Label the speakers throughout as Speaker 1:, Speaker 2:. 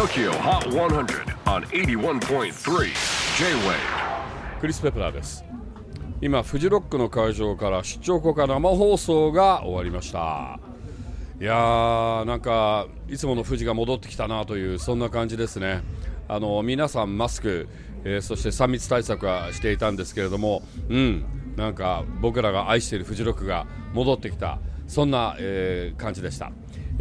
Speaker 1: TOKYO HOT 100 on 81.3 J-WAVE
Speaker 2: クリス・ペプラーです。今フジロックの会場から出張校歌生放送が終わりました。いやーなんかいつもの富士が戻ってきたなというそんな感じですね。あの皆さんマスク、えーそして3密対策はしていたんですけれどもうんなんか僕らが愛しているフジロックが戻ってきた。そんな、えー感じでした、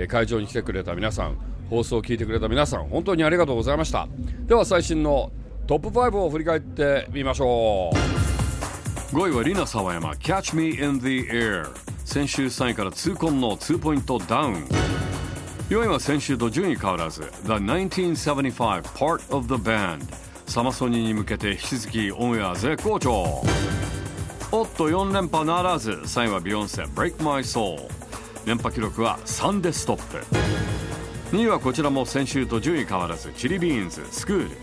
Speaker 2: 会場に来てくれた皆さん放送を聞いてくれた皆さん本当にありがとうございました。では最新のトップ5を振り返ってみましょう。5位はリナ沢山 Catch Me in the Air 先週3位から痛恨の2ポイントダウン。4位は先週と順位変わらず The 1975 Part of the Band サマソニーに向けて引き続きオンエア絶好調。おっと4連覇ならず。3位はビヨンセ Break My Soul 連覇記録は3でストップ。2位はこちらも先週と順位変わらずチリビーンズスクール。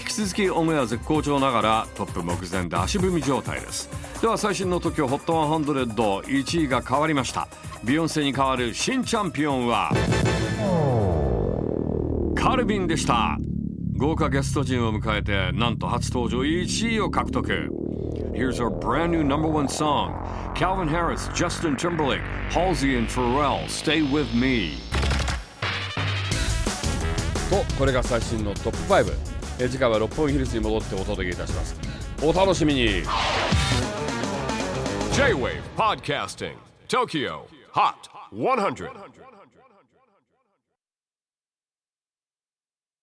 Speaker 2: 引き続きオンエア絶好調ながらトップ目前で足踏み状態です。では最新の TOKIOHOT1001 位が変わりました。ビヨンセに代わる新チャンピオンはカルビンでした。豪華ゲスト陣を迎えてなんと初登場1位を獲得。Here's our brand new number one song Calvin Harris, Justin Timberlake, Halsey and Pharrell Stay With Me とこれが最新のトップ5えー次回は六本木ヒルズに戻ってお届けいたしますお楽しみに
Speaker 1: J-WAVE PODCASTING TOKYO HOT 100